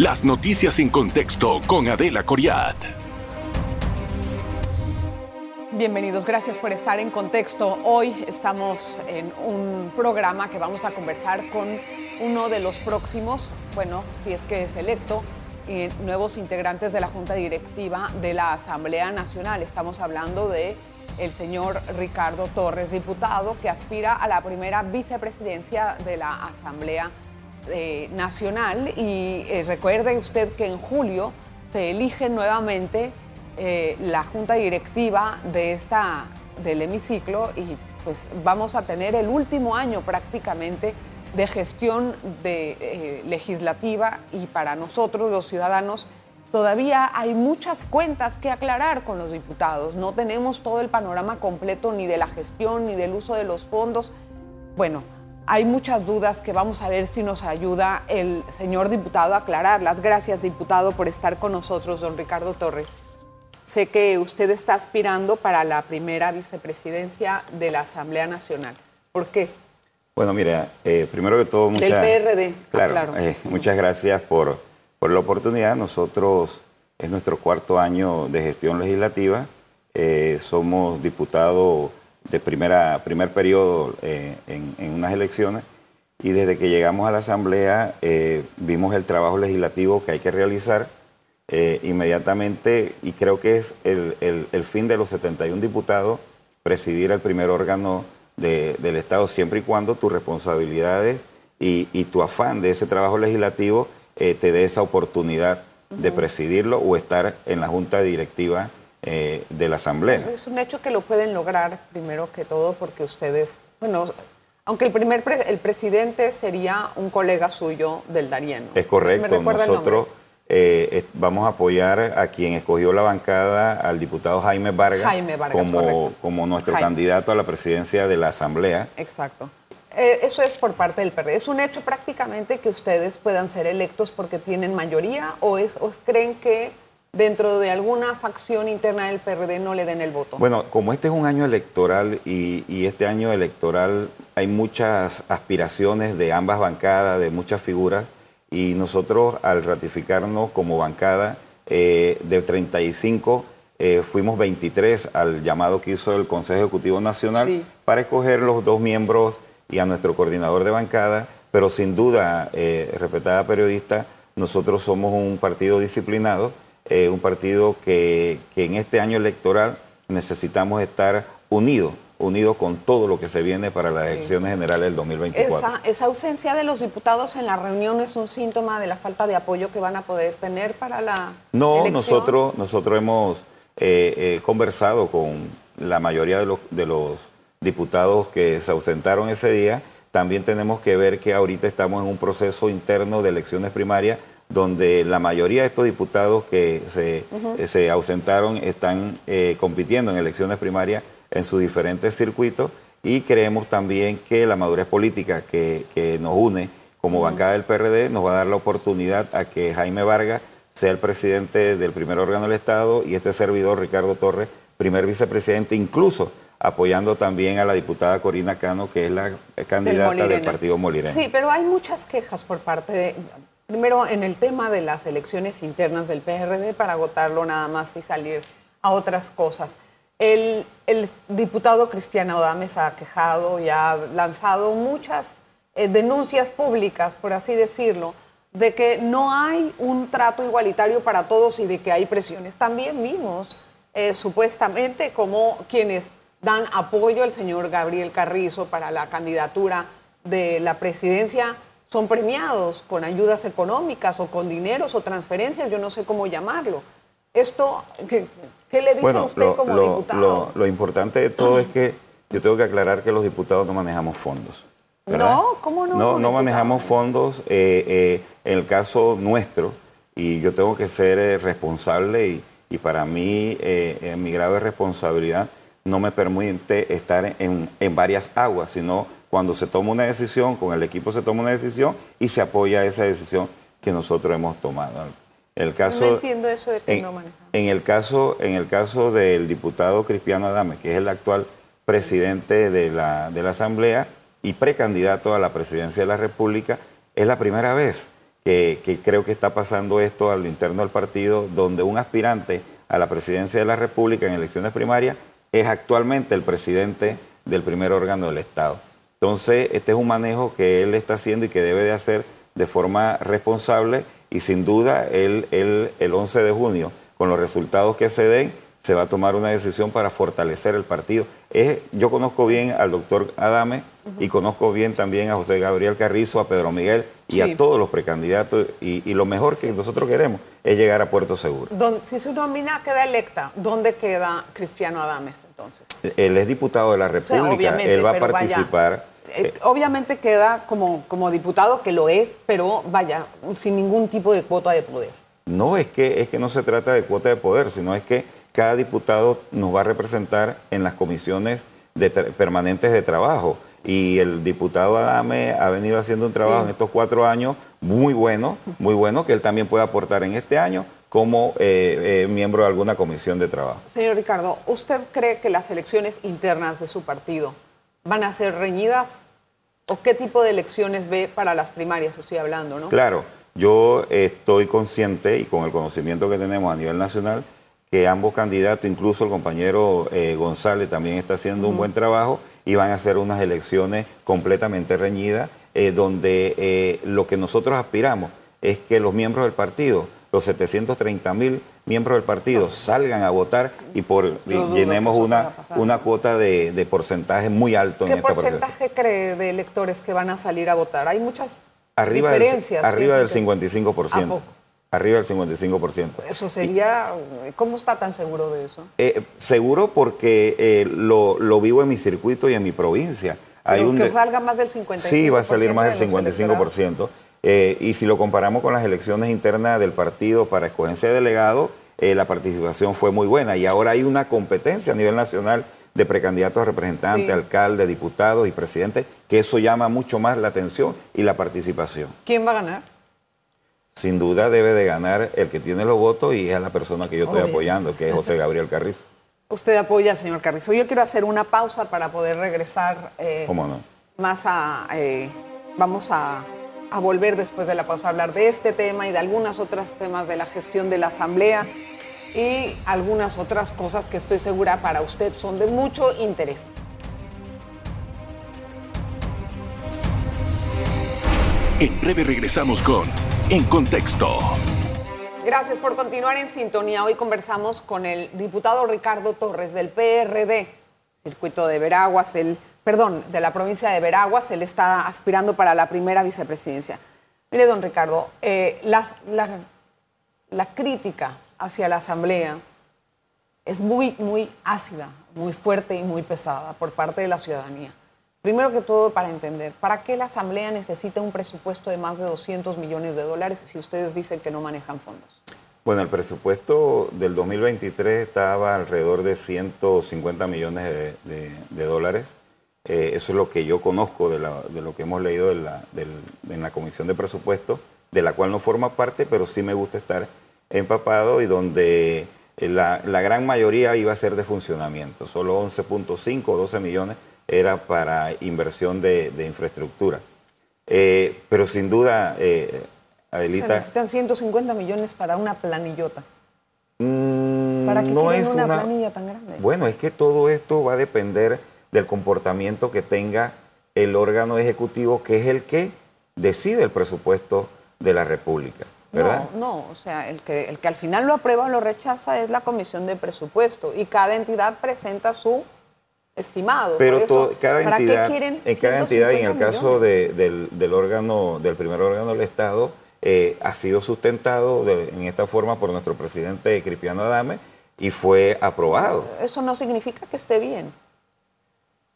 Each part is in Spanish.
Las noticias en contexto con Adela Coriat. Bienvenidos, gracias por estar en contexto. Hoy estamos en un programa que vamos a conversar con uno de los próximos, bueno, si es que es electo, nuevos integrantes de la Junta Directiva de la Asamblea Nacional. Estamos hablando de el señor Ricardo Torres, diputado que aspira a la primera vicepresidencia de la Asamblea eh, Nacional. Y eh, recuerde usted que en julio se elige nuevamente eh, la junta directiva de esta, del hemiciclo y pues vamos a tener el último año prácticamente de gestión legislativa y para nosotros los ciudadanos todavía hay muchas cuentas que aclarar con los diputados. No tenemos todo el panorama completo ni de la gestión ni del uso de los fondos. Bueno, hay muchas dudas que vamos a ver si nos ayuda el señor diputado a aclararlas. Gracias, diputado, por estar con nosotros, don Ricardo Torres. Sé que usted está aspirando para la primera vicepresidencia de la Asamblea Nacional. ¿Por qué? Bueno, mira, eh, primero que todo, muchas, Del PRD. Claro, eh, muchas gracias por, por la oportunidad. Nosotros es nuestro cuarto año de gestión legislativa. Eh, somos diputados de primera, primer periodo eh, en, unas elecciones. Y desde que llegamos a la Asamblea eh, vimos el trabajo legislativo que hay que realizar eh, inmediatamente y creo que es el, fin de los 71 diputados presidir el primer órgano del Estado siempre y cuando tus responsabilidades y, tu afán de ese trabajo legislativo te dé esa oportunidad de presidirlo o estar en la junta directiva eh, de la Asamblea. Es un hecho que lo pueden lograr primero que todo porque ustedes, bueno, aunque el primer el presidente sería un colega suyo del Darieno. Es correcto, nosotros eh, vamos a apoyar a quien escogió la bancada, al diputado Jaime Vargas, como, como nuestro candidato a la presidencia de la Asamblea. Exacto. Eh, eso es por parte del PRD. ¿Es un hecho prácticamente que ustedes puedan ser electos porque tienen mayoría o, es, o creen que dentro de alguna facción interna del PRD no le den el voto? Bueno, como este es un año electoral y, este año electoral hay muchas aspiraciones de ambas bancadas, de muchas figuras, y nosotros al ratificarnos como bancada eh, de 35 eh, fuimos 23 al llamado que hizo el Consejo Ejecutivo Nacional para escoger los dos miembros y a nuestro coordinador de bancada, pero sin duda, eh, respetada periodista, nosotros somos un partido disciplinado eh, un partido que, en este año electoral necesitamos estar unidos, unidos con todo lo que se viene para las elecciones generales del 2024. Esa, ausencia de los diputados en la reunión es un síntoma de la falta de apoyo que van a poder tener para la No, nosotros nosotros hemos eh, eh, conversado con la mayoría de los, de los diputados que se ausentaron ese día. También tenemos que ver que ahorita estamos en un proceso interno de elecciones primarias donde la mayoría de estos diputados que se, se ausentaron están eh, compitiendo en elecciones primarias en sus diferentes circuitos y creemos también que la madurez política que, nos une como bancada del PRD nos va a dar la oportunidad a que Jaime Vargas sea el presidente del primer órgano del Estado y este servidor, Ricardo Torres, primer vicepresidente, incluso apoyando también a la diputada Corina Cano, que es la candidata del, Partido Molirena. Sí, pero hay muchas quejas por parte de, Primero, en el tema de las elecciones internas del PRD, para agotarlo nada más y salir a otras cosas. El, diputado Cristiano Adames ha quejado y ha lanzado muchas eh, denuncias públicas, por así decirlo, de que no hay un trato igualitario para todos y de que hay presiones. También vimos, eh, supuestamente, como quienes dan apoyo al señor Gabriel Carrizo para la candidatura de la presidencia son premiados con ayudas económicas o con dineros o transferencias, yo no sé cómo llamarlo. Esto, ¿qué, le dice a usted como diputado? Lo, importante de todo es que yo tengo que aclarar que los diputados no manejamos fondos. No, ¿cómo no? No, no manejamos fondos. Eh, eh, en el caso nuestro, y yo tengo que ser eh, responsable y, y, para mí en mi grado de responsabilidad no me permite estar en, en varias aguas, sino cuando se toma una decisión, con el equipo se toma una decisión y se apoya esa decisión que nosotros hemos tomado. El caso, no entiendo eso de que en, no En el, caso, en el caso del diputado Cristiano Adame, que es el actual presidente de la, de la Asamblea y precandidato a la presidencia de la República, es la primera vez que, que creo que está pasando esto al interno del partido, donde un aspirante a la presidencia de la República en elecciones primarias es actualmente el presidente del primer órgano del Estado. Entonces, este es un manejo que él está haciendo y que debe de hacer de forma responsable y sin duda él, el 11 de junio, con los resultados que se den, se va a tomar una decisión para fortalecer el partido. yo conozco bien al doctor Adame y conozco bien también a José Gabriel Carrizo, a Pedro Miguel y a todos los precandidatos. Y, lo mejor que nosotros queremos es llegar a Puerto Seguro. si su nómina queda electa, ¿dónde queda Cristiano Adames entonces? Él es diputado de la República, él va a participar. Eh, obviamente queda como, como diputado, que lo es, pero vaya, sin ningún tipo de cuota de poder. No es que, es que no se trata de cuota de poder, sino es que cada diputado nos va a representar en las comisiones permanentes de trabajo. Y el diputado Adame ha venido haciendo un trabajo en estos cuatro años muy bueno, muy bueno, que él también puede aportar en este año como eh, eh, miembro de alguna comisión de trabajo. Señor Ricardo, ¿usted cree que las elecciones internas de su partido van a ser reñidas? ¿O qué tipo de elecciones ve para las primarias? Estoy hablando, ¿no? Claro, yo estoy consciente y con el conocimiento que tenemos a nivel nacional que ambos candidatos, incluso el compañero eh, González también está haciendo un buen trabajo y van a hacer unas elecciones completamente reñidas, eh, donde eh, lo que nosotros aspiramos es que los miembros del partido, los 730 mil miembros del partido, salgan a votar y por llenemos una, una cuota de, porcentaje muy alto en este proceso. ¿Qué porcentaje cree de electores que van a salir a votar? Hay muchas arriba diferencias. Del, arriba del 55%. Arriba del 55%. Eso sería, ¿cómo está tan seguro de eso? Eh, seguro porque eh, lo, vivo en mi circuito y en mi provincia. Hay un que salga más del 55%. Sí, va a salir más del 55%. Eh, y si lo comparamos con las elecciones internas del partido para escogencia de delegado, la participación fue muy buena. Y ahora hay una competencia a nivel nacional de precandidatos a representantes, alcaldes, diputados y presidentes, que eso llama mucho más la atención y la participación. ¿Quién va a ganar? sin duda debe de ganar el que tiene los votos y es la persona que yo estoy apoyando, que es José Gabriel Carrizo. Usted apoya al señor Carrizo. Yo quiero hacer una pausa para poder regresar. Eh, ¿Cómo no? Más a. Eh, vamos a, a, volver después de la pausa a hablar de este tema y de algunos otros temas de la gestión de la Asamblea y algunas otras cosas que estoy segura para usted son de mucho interés. En breve regresamos con En Contexto. Gracias por continuar en sintonía. Hoy conversamos con el diputado Ricardo Torres del PRD, circuito de Veraguas, el, perdón, de la provincia de Veraguas. Él está aspirando para la primera vicepresidencia. Mire, don Ricardo, eh, la, la crítica hacia la Asamblea es muy, muy ácida, muy fuerte y muy pesada por parte de la ciudadanía. Primero que todo, para entender, ¿para qué la Asamblea necesita un presupuesto de más de 200 millones de dólares si ustedes dicen que no manejan fondos? Bueno, el presupuesto del 2023 estaba alrededor de 150 millones de, dólares. Eh, eso es lo que yo conozco de, lo que hemos leído en la Comisión de Presupuesto, de la cual no forma parte, pero sí me gusta estar empapado y donde la, la gran mayoría iba a ser de funcionamiento, solo 11.5 o 12 millones era para inversión de, infraestructura. Eh, pero sin duda, eh, Adelita... necesitan 150 millones para una planillota. Mm, ¿Para qué no es una, planilla tan grande? Bueno, es que todo esto va a depender del comportamiento que tenga el órgano ejecutivo, que es el que decide el presupuesto de la República. ¿verdad? No, no, o sea, el que, el que al final lo aprueba o lo rechaza es la Comisión de Presupuesto y cada entidad presenta su estimado. Pero cada entidad, en cada entidad, y en el caso del, órgano, del primer órgano del Estado, eh, ha sido sustentado en esta forma por nuestro presidente Cristiano Adame y fue aprobado. Eso no significa que esté bien.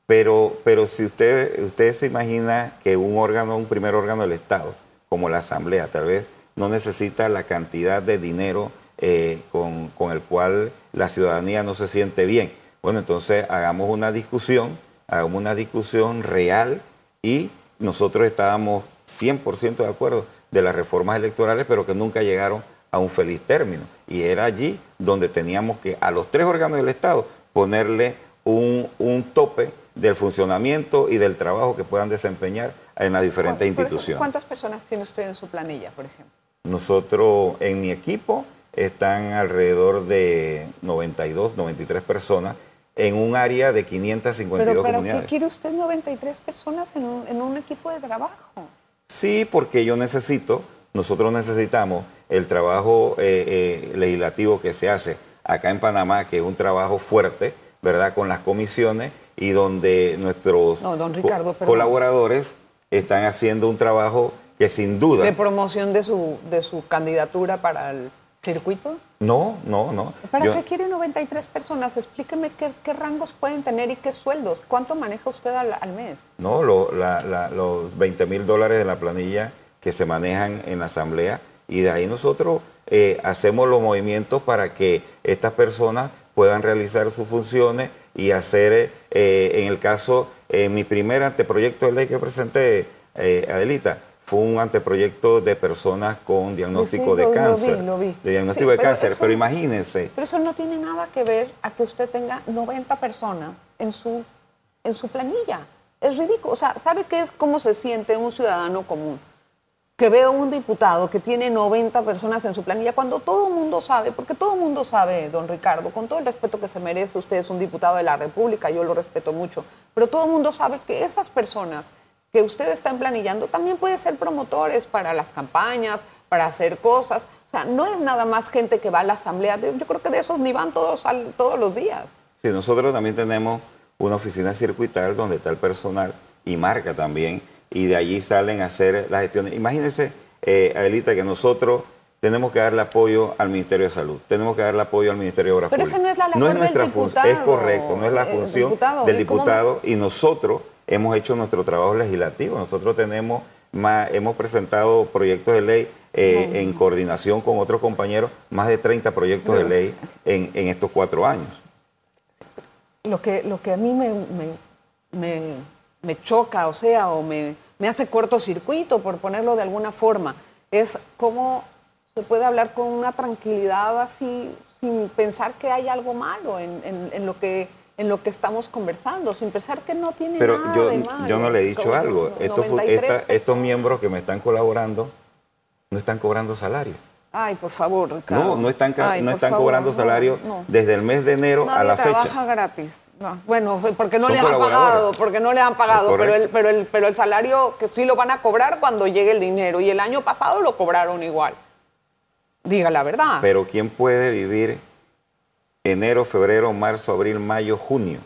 Pero, pero si usted, usted se imagina que un órgano, un primer órgano del Estado, como la Asamblea, tal vez no necesita la cantidad de dinero eh, con, con el cual la ciudadanía no se siente bien bueno, entonces hagamos una discusión, hagamos una discusión real y nosotros estábamos 100% de acuerdo de las reformas electorales, pero que nunca llegaron a un feliz término. Y era allí donde teníamos que a los tres órganos del Estado ponerle un, tope del funcionamiento y del trabajo que puedan desempeñar en las diferentes instituciones. ¿Cuántas personas tiene usted en su planilla, por ejemplo? Nosotros, en mi equipo, están alrededor de 92, 93 personas en un área de 552 pero, pero comunidades. ¿Qué quiere usted 93 personas en un, en un equipo de trabajo? Sí, porque yo necesito, nosotros necesitamos el trabajo eh, eh, legislativo que se hace acá en Panamá, que es un trabajo fuerte, ¿verdad? Con las comisiones y donde nuestros No, don Ricardo, co- perdón. colaboradores están haciendo un trabajo que sin duda... ¿De promoción de su, de su candidatura para el circuito? No, no, no. ¿Para Yo- qué quiere 93 personas? Explíqueme qué, qué rangos pueden tener y qué sueldos. ¿Cuánto maneja usted al, al mes? No, lo- la- la- los 20 mil dólares de la planilla que se manejan en la asamblea y de ahí nosotros eh, hacemos los movimientos para que estas personas puedan realizar sus funciones y hacer, eh, en el caso, en mi primer anteproyecto de ley que presenté, eh, Adelita, fue un anteproyecto de personas con diagnóstico Sí, de lo- lo vi, cáncer. lo vi. De diagnóstico Sí, de pero cáncer, eso pero imagínense. Pero eso no tiene nada que ver a que usted tenga 90 personas en su, en su planilla. Es ridículo. O sea, ¿sabe qué es cómo se siente un ciudadano común? Que ve a un diputado que tiene 90 personas en su planilla, cuando todo el mundo sabe, porque todo el mundo sabe, don Ricardo, con todo el respeto que se merece, usted es un diputado de la República, yo lo respeto mucho, pero todo el mundo sabe que esas personas que usted está emplanillando también pueden ser promotores para las campañas, para hacer cosas. O sea, no es nada más gente que va a la asamblea. Yo creo que de esos ni van todos todos los días. Sí, nosotros también tenemos una oficina circuital donde está el personal y marca también, y de allí salen a hacer las gestiones. Imagínense, eh, Adelita, que nosotros tenemos que darle apoyo al Ministerio de Salud, tenemos que darle apoyo al Ministerio de Obras Pero esa Públicas. no es la labor No es nuestra función, es correcto, no es la eh, función diputado, del diputado, y nosotros hemos hecho nuestro trabajo legislativo. Nosotros tenemos más, hemos presentado proyectos de ley eh, en coordinación con otros compañeros, más de 30 proyectos de ley en, en estos cuatro años. Lo que, lo que a mí me, me, me- me choca, o sea, o me, me hace cortocircuito, por ponerlo de alguna forma, es cómo se puede hablar con una tranquilidad así, sin pensar que hay algo malo en, en- en lo que en lo que estamos conversando, sin pensar que no tiene Pero nada yo, de malo. yo no le he dicho Como algo. Estos, fu- 93 esta- estos miembros que me están colaborando no están cobrando salario. Ay, por favor, Ricardo. No, no están, Ay, no están favor, cobrando salario no. desde el mes de enero a Nadie la trabaja fecha. gratis. No, bueno, porque no Son les han pagado, porque no le han pagado, pero el, pero, el, pero el salario que sí lo van a cobrar cuando llegue el dinero. Y el año pasado lo cobraron igual. Diga la verdad. Pero ¿quién puede vivir enero, febrero, marzo, abril, mayo, junio?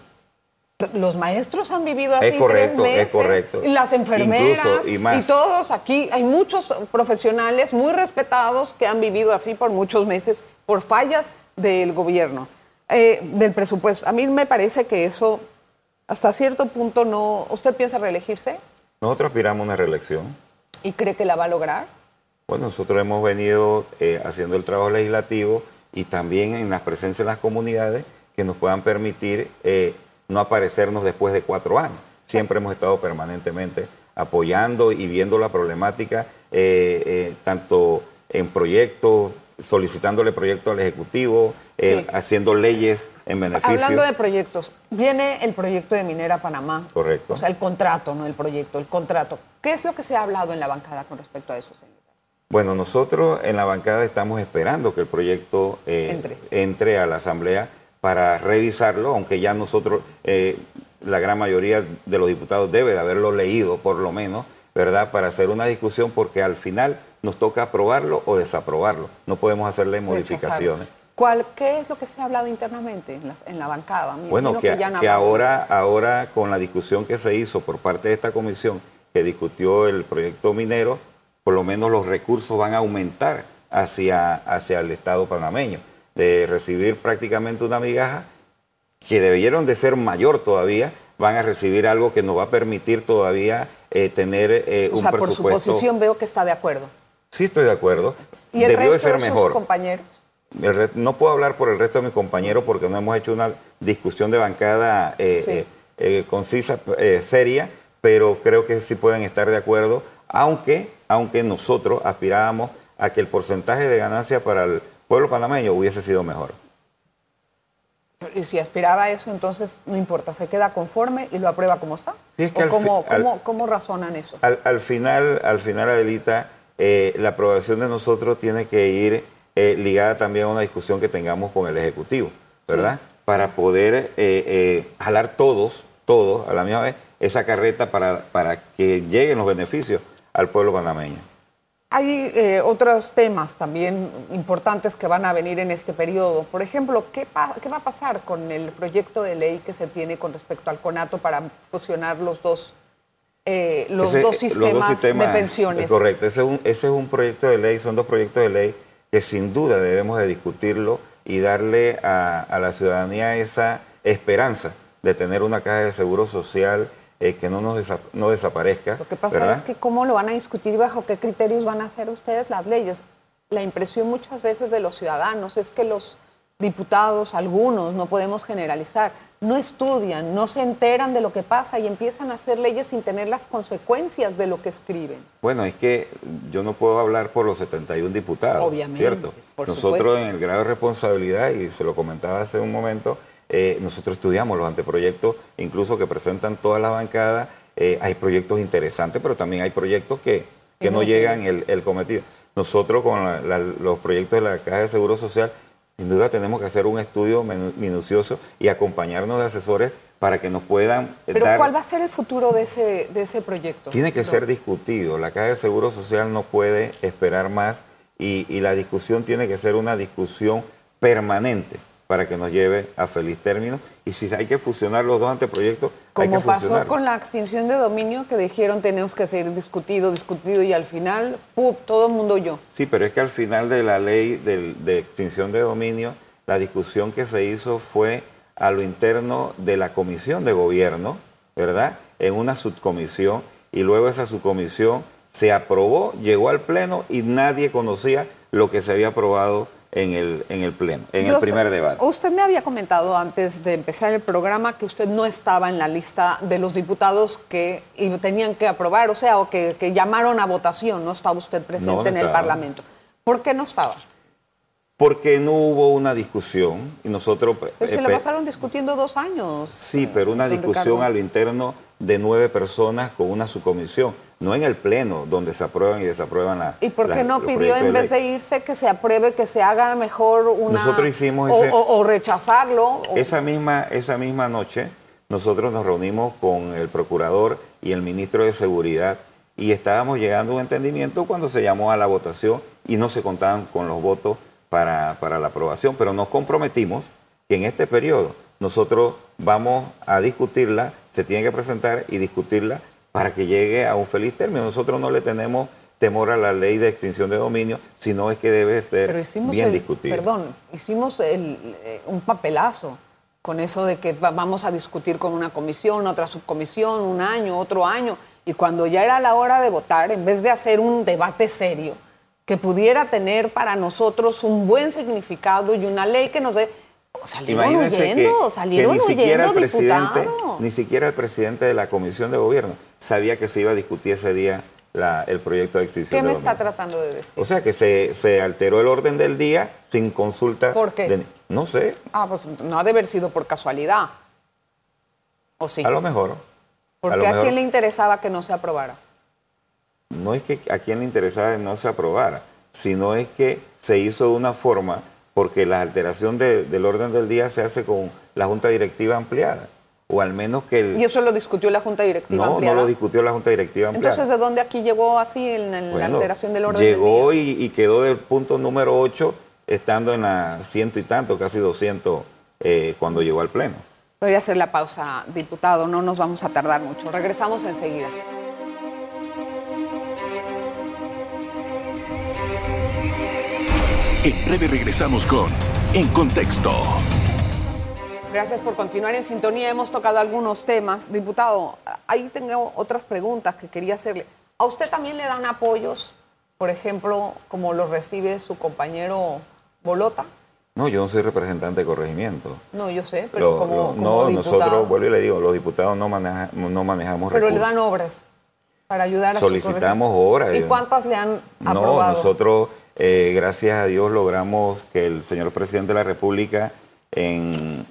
Los maestros han vivido así Es correcto, tres es correcto. Y las enfermeras Incluso, y más. todos aquí. Hay muchos profesionales muy respetados que han vivido así por muchos meses por fallas del gobierno, eh, del presupuesto. A mí me parece que eso, hasta cierto punto, no. ¿Usted piensa reelegirse Nosotros aspiramos a una reelección. y cree que la va a lograr? Bueno, nosotros hemos venido eh, haciendo el trabajo legislativo y también en las presencias en las comunidades que nos puedan permitir eh, no aparecernos después de cuatro años. Siempre hemos estado permanentemente apoyando y viendo la problemática, eh, eh, tanto en proyectos, solicitándole proyectos al Ejecutivo, eh, Sí. haciendo leyes en beneficio. Hablando de proyectos, viene el proyecto de Minera Panamá. Correcto. O sea, el contrato, no el proyecto, el contrato. ¿Qué es lo que se ha hablado en la bancada con respecto a eso, señor? Bueno, nosotros en la bancada estamos esperando que el proyecto Entre. entre a la Asamblea para revisarlo, aunque ya nosotros, eh, la gran mayoría de los diputados debe de haberlo leído por lo menos, ¿verdad? Para hacer una discusión porque al final nos toca aprobarlo o desaprobarlo. No podemos hacerle modificaciones. ¿Cuál, ¿Qué es lo que se ha hablado internamente en la, en la bancada? Bueno, que, ya que ahora, ahora con la discusión que se hizo por parte de esta comisión que discutió el proyecto minero, por lo menos los recursos van a aumentar hacia, hacia el Estado panameño, de recibir prácticamente una migaja que debieron de ser mayor todavía, van a recibir algo que nos va a permitir todavía eh, tener eh, O un sea, por su presupuesto. posición veo que está de acuerdo. Sí, estoy de acuerdo. ¿Y el Debió de resto ser de sus mejor. compañeros? Re- no puedo hablar por el resto de mis compañeros porque no hemos hecho una discusión de bancada eh, Sí. eh, eh, concisa, seria, pero creo que sí pueden estar de acuerdo, aunque, aunque nosotros aspirábamos a que el porcentaje de ganancia para el pueblo panameño hubiese sido mejor. Y si aspiraba a eso, entonces no importa, se queda conforme y lo aprueba como está. Sí, es que ¿O al cómo, fi- al- cómo- cómo razonan eso? Al, al final, al final, Adelita, eh, la aprobación de nosotros tiene que ir eh, ligada también a una discusión que tengamos con el Ejecutivo, ¿verdad? Para poder eh, jalar todos, todos a la misma vez, esa carreta para, para que lleguen los beneficios al pueblo panameño. Hay eh, otros temas también importantes que van a venir en este periodo. Por ejemplo, ¿qué, qué va a pasar con el proyecto de ley que se tiene con respecto al CONATO para fusionar los dos, eh, los, Ese- dos eh, sistemas de pensiones? es correcto, ese es, un, ese es un proyecto de ley, son dos proyectos de ley que sin duda debemos de discutirlo y darle a, a la ciudadanía esa esperanza de tener una caja de seguro social eh, que no nos desa- no desaparezca. Lo que pasa ¿verdad? es que cómo lo van a discutir y bajo qué criterios van a hacer ustedes las leyes. La impresión muchas veces de los ciudadanos es que los diputados, algunos, no podemos generalizar, no estudian, no se enteran de lo que pasa y empiezan a hacer leyes sin tener las consecuencias de lo que escriben. Bueno, es que yo no puedo hablar por los 71 diputados, Obviamente, ¿cierto? por nosotros supuesto. en el grado de responsabilidad, y se lo comentaba hace un momento, eh, nosotros estudiamos los anteproyectos, incluso que presentan todas las bancadas. eh, hay proyectos interesantes, pero también hay proyectos que, que no llegan el, el cometido. Nosotros con la- la- los proyectos de la Caja de Seguro Social, sin duda tenemos que hacer un estudio minucioso y acompañarnos de asesores para que nos puedan Pero dar... ¿cuál va a ser el futuro de ese, de ese proyecto? Tiene que ser discutido. La Caja de Seguro Social no puede esperar más y, y la discusión tiene que ser una discusión permanente para que nos lleve a feliz término. Y si hay que fusionar los dos anteproyectos, hay que Como pasó con la extinción de dominio, que dijeron tenemos que seguir discutido, discutido y al final, ¡pum! todo el mundo oyó. Sí, pero es que al final de la ley de extinción de dominio, la discusión que se hizo fue a lo interno de la comisión de gobierno, ¿verdad? En una subcomisión y luego esa subcomisión se aprobó, llegó al pleno y nadie conocía lo que se había aprobado en el, en el pleno, en Yo el sé- primer debate. Usted me había comentado antes de empezar el programa que usted no estaba en la lista de los diputados que y tenían que aprobar, o sea, o que, que llamaron a votación. No estaba usted presente No, no en el. Parlamento. ¿Por qué no estaba? Porque no hubo una discusión y nosotros... Pero eh, se le pe- pasaron discutiendo dos años. Sí, pero una discusión Ricardo. a lo interno de nueve personas con una subcomisión, no en el pleno donde se aprueban y desaprueban la. ¿Y por la- qué no pidió en vez de irse que se apruebe, que se haga mejor una... Nosotros hicimos o- ese- O, o rechazarlo. o- Esa misma, esa misma noche nosotros nos reunimos con el procurador y el ministro de Seguridad y estábamos llegando a un entendimiento cuando se llamó a la votación y no se contaban con los votos para, para la aprobación, pero nos comprometimos que en este periodo nosotros vamos a discutirla, se tiene que presentar y discutirla para que llegue a un feliz término. Nosotros no le tenemos temor a la ley de extinción de dominio, sino es que debe ser bien discutida. Perdón, hicimos el- eh, un papelazo con eso de que va- vamos a discutir con una comisión, otra subcomisión, un año, otro año. Y cuando ya era la hora de votar, en vez de hacer un debate serio, que pudiera tener para nosotros un buen significado y una ley que nos dé... Salieron Imagínense que, huyendo, que salieron ni siquiera el huyendo, presidente, diputado. ni siquiera el presidente de la comisión de gobierno sabía que se iba a discutir ese día la- el proyecto de extinción ¿Qué de me está tratando de decir? O sea que se, se alteró el orden del día sin consulta. ¿Por qué? de- no sé, ah, pues no ha de haber sido por casualidad. ¿O sí? a lo mejor. Porque lo a, mejor- quién le interesaba que no se aprobara. No es que a quien le interesaba no se aprobara, sino es que se hizo de una forma porque la alteración de- del orden del día se hace con la junta directiva ampliada. O al menos que el... Y eso lo discutió la Junta Directiva no, ampliada. no lo discutió la junta directiva ampliada. Entonces, ¿de dónde aquí llegó así en, en la alteración del orden Llegó del día? y, y quedó del punto número 8, estando en la ciento y tanto, casi 200, eh, cuando llegó al Pleno. Voy a hacer la pausa, diputado, no nos vamos a tardar mucho. Regresamos enseguida. En breve regresamos con En Contexto. Gracias por continuar en sintonía. Hemos tocado algunos temas. Diputado, ahí tengo otras preguntas que quería hacerle. ¿A usted también le dan apoyos, por ejemplo, como los recibe su compañero Bolota? No, yo no soy representante de corregimiento. No, yo sé, pero Lo- como, lo- como no, diputado. nosotros, vuelvo y le digo, los diputados no, maneja- no manejamos Pero le recursos. dan obras para ayudar a Solicitamos horas. ¿Y cuántas le han aprobado? No, nosotros, eh, gracias a Dios, logramos que el señor presidente de la República, en,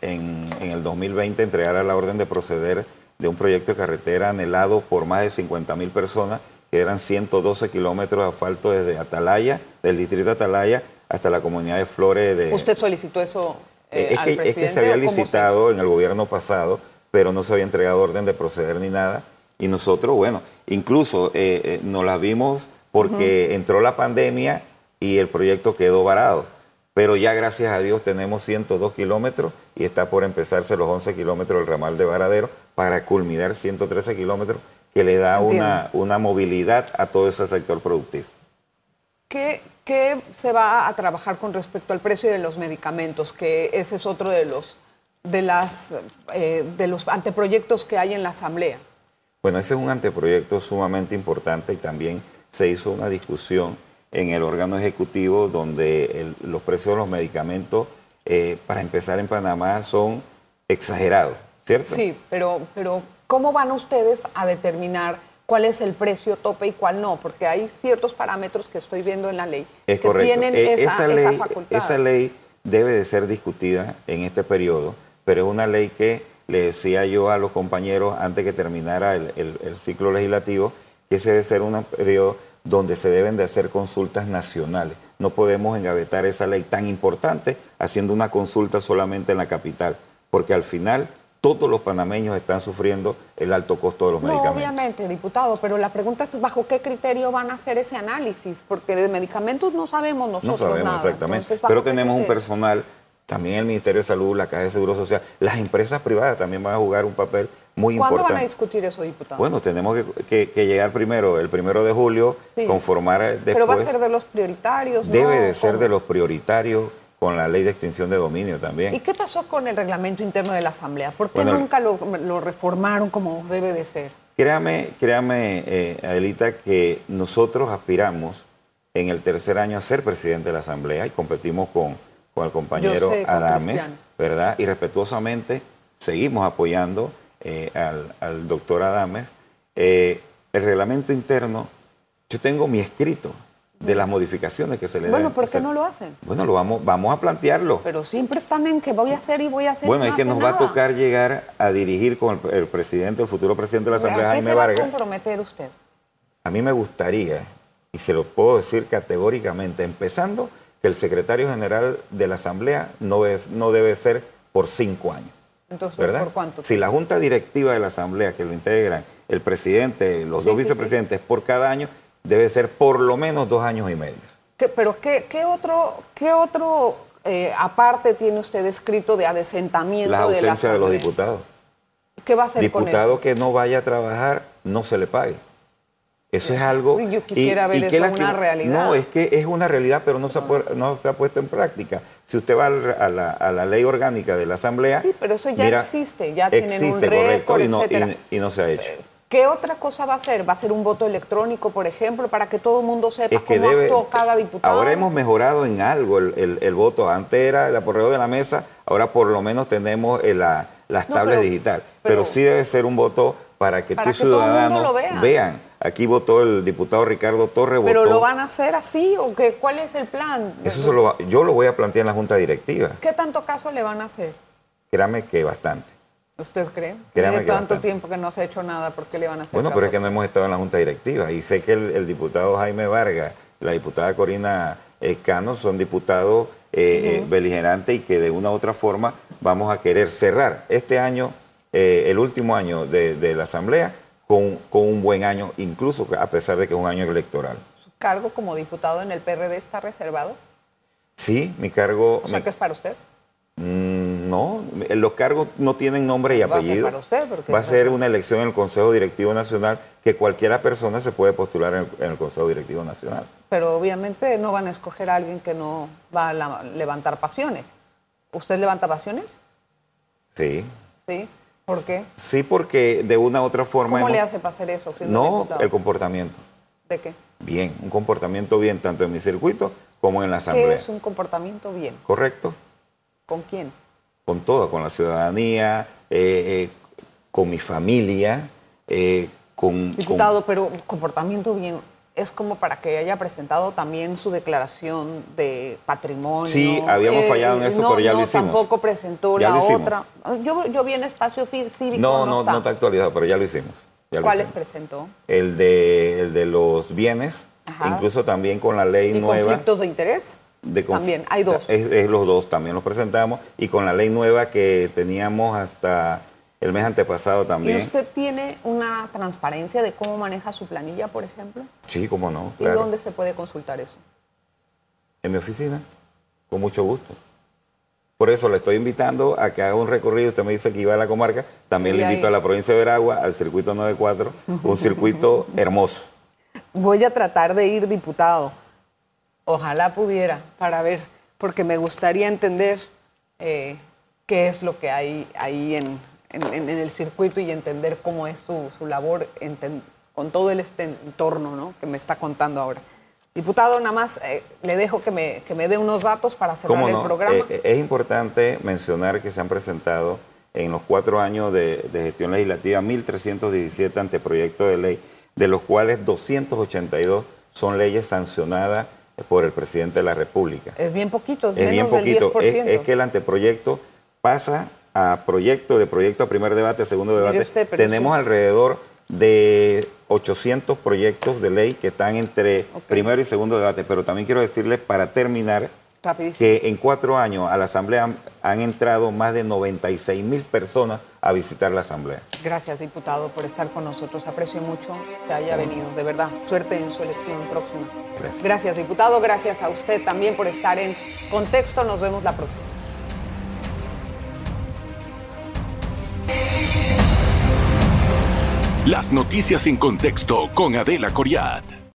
en, en el 2020 entregara la orden de proceder de un proyecto de carretera anhelado por más de 50 mil personas, que eran 112 kilómetros de asfalto desde Atalaya, del distrito de Atalaya, hasta la comunidad de Flores de... ¿Usted solicitó eso eh, es, que, es, que, se había licitado en el gobierno pasado, pero no se había entregado orden de proceder ni nada. Y nosotros, bueno, incluso eh, eh nos la vimos porque entró la pandemia y el proyecto quedó varado. Pero ya gracias a Dios tenemos 102 kilómetros y está por empezarse los 11 kilómetros del ramal de Varadero para culminar 113 kilómetros que le da una, una movilidad a todo ese sector productivo. ¿Qué, ¿Qué se va a trabajar con respecto al precio de los medicamentos? Que ese es otro de los, de las, eh, de los anteproyectos que hay en la Asamblea. Bueno, ese es un anteproyecto sumamente importante y también se hizo una discusión en el órgano ejecutivo donde los precios de los medicamentos, eh, para empezar en Panamá, son exagerados, ¿cierto? Sí, pero, pero ¿cómo van ustedes a determinar cuál es el precio tope y cuál no? Porque hay ciertos parámetros que estoy viendo en la ley es que tienen e, esa, ley, facultad. Esa ley debe de ser discutida en este periodo, pero es una ley que le decía yo a los compañeros antes que terminara el, el ciclo legislativo, ese debe ser un periodo donde se deben de hacer consultas nacionales. No podemos engavetar esa ley tan importante haciendo una consulta solamente en la capital, porque al final todos los panameños están sufriendo el alto costo de los no, medicamentos. Obviamente, diputado, pero la pregunta es bajo qué criterio van a hacer ese análisis, porque de medicamentos no sabemos nosotros. No sabemos exactamente, pero tenemos un personal, también el Ministerio de Salud, la Caja de Seguro Social, las empresas privadas también van a jugar un papel muy importante. ¿Cuándo van a discutir eso, diputado? Bueno, tenemos que, llegar primero, el primero de julio, conformar después. Pero va a ser de los prioritarios. Debe de ser de los prioritarios con la ley de extinción de dominio también. ¿Y qué pasó con el reglamento interno de la Asamblea? ¿Por qué nunca lo, reformaron como debe de ser? Créame, créame eh, Adelita, que nosotros aspiramos en el tercer año a ser presidente de la Asamblea y competimos con, con el compañero Adames, ¿verdad? Y respetuosamente seguimos apoyando eh, al, doctor Adames. Eh, el reglamento interno, yo tengo mi escrito de las modificaciones que se le Bueno, ¿por qué no lo hacen? Bueno, lo vamos, vamos a plantearlo. Pero siempre están en que voy a hacer y voy a hacer. Bueno, es que nos va a tocar llegar a dirigir con el, presidente, el futuro presidente de la Asamblea, Jaime Vargas. ¿A qué se va a comprometer usted? A mí me gustaría, y se lo puedo decir categóricamente, empezando que el secretario general de la Asamblea no, es, no debe ser por cinco años. Entonces, ¿verdad? ¿por cuánto? Si la junta directiva de la Asamblea, que lo integran el presidente, los dos vicepresidentes por cada año, debe ser por lo menos dos años y medio. pero ¿qué, otro, qué otro eh, aparte tiene usted escrito de adesentamiento? La ausencia de, los diputados. ¿Qué va a hacer Diputado con eso? que no vaya a trabajar, no se le pague. Eso es algo... Yo quisiera ver eso una realidad. No, es que es una realidad, pero no se, ha, no se ha puesto en práctica. Si usted va a la, a la, ley orgánica de la Asamblea... Sí, pero eso ya existe, ya tienen un récord, correcto, y no, y no se ha hecho. ¿Qué otra cosa va a hacer? ¿Va a ser un voto electrónico, por ejemplo, para que todo el mundo sepa cómo actuó cada diputado? Ahora hemos mejorado en algo el, voto. Antes era el aporreo de la mesa, ahora por lo menos tenemos la, las tablas digital. Pero, sí debe ser un voto para que tus ciudadanos vean. Aquí votó el diputado Ricardo Torres. ¿Pero lo van a hacer así o qué? cuál es el plan? Eso yo lo voy a plantear en la Junta Directiva. ¿Qué tanto caso le van a hacer? Créame que bastante. ¿Usted cree? Tiene tanto tiempo que no se ha hecho nada, ¿por qué le van a hacer Bueno, pero es que no hemos estado en la Junta Directiva y sé que el, diputado Jaime Vargas, la diputada Corina Cano son diputados eh, eh, beligerantes y que de una u otra forma vamos a querer cerrar este año, eh, el último año de, la Asamblea, con, un buen año, incluso a pesar de que es un año electoral. ¿Su cargo como diputado en el PRD está reservado? Sí, mi cargo... O sea, que es para usted. Mm, no, los cargos no tienen nombre y apellido. Va a ser, para usted Va a ser una elección en el Consejo Directivo Nacional que cualquiera persona se puede postular en el, Consejo Directivo Nacional. Pero obviamente no van a escoger a alguien que no va a levantar pasiones. ¿Usted levanta pasiones? Sí. ¿Sí? ¿Por qué? Sí, porque de una u otra forma... ¿Cómo le hace para hacer eso? No, el comportamiento. ¿De qué? Bien, un comportamiento bien tanto en mi circuito como en la asamblea. ¿Qué es un comportamiento bien? Correcto. ¿Con quién? Con todo, con la ciudadanía, eh, eh, con mi familia, eh, con... Diputado, pero comportamiento bien. Es como para que haya presentado también su declaración de patrimonio. Sí, habíamos fallado en eso, pero ya lo hicimos. tampoco presentó la otra. Yo, yo vi en espacio cívico. No, no, no, está. actualizado, pero ya lo hicimos. ¿Cuáles presentó? El de, el de los bienes, incluso también con la ley ¿Y nueva. conflictos de interés? De también, hay dos. Es, los dos, también los presentamos. Y con la ley nueva que teníamos hasta el mes antepasado también. ¿Y usted tiene una transparencia de cómo maneja su planilla, por ejemplo? Sí, cómo no. ¿Y dónde se puede consultar eso? En mi oficina, con mucho gusto. Por eso le estoy invitando a que haga un recorrido. Usted me dice que iba a la comarca. También le invito a la provincia de Veragua, al circuito 94, un circuito hermoso. Voy a tratar de ir diputado. Ojalá pudiera, para ver, porque me gustaría entender eh, qué es lo que hay ahí en, en, el circuito y entender cómo es su, su labor con todo el este entorno ¿no? que me está contando ahora. Diputado, nada más eh, le dejo que me, que me dé unos datos para cerrar el programa. Eh, eh, es importante mencionar que se han presentado en los cuatro años de, de gestión legislativa 1.317 anteproyectos de ley, de los cuales 282 son leyes sancionadas por el presidente de la República. Es bien poquito, es bien poquito. es, que el anteproyecto pasa a proyecto, de proyecto a primer debate, a segundo debate, tenemos alrededor de 800 proyectos de ley que están entre primero y segundo debate. Pero también quiero decirles, para terminar, que en cuatro años a la Asamblea han, entrado más de 96 mil personas a visitar la Asamblea. Gracias, diputado, por estar con nosotros. Aprecio mucho que haya venido. De verdad, suerte en su elección próxima. Gracias. Gracias, diputado. Gracias a usted también por estar en contexto. Nos vemos la próxima. Las noticias en contexto con Adela Coriat.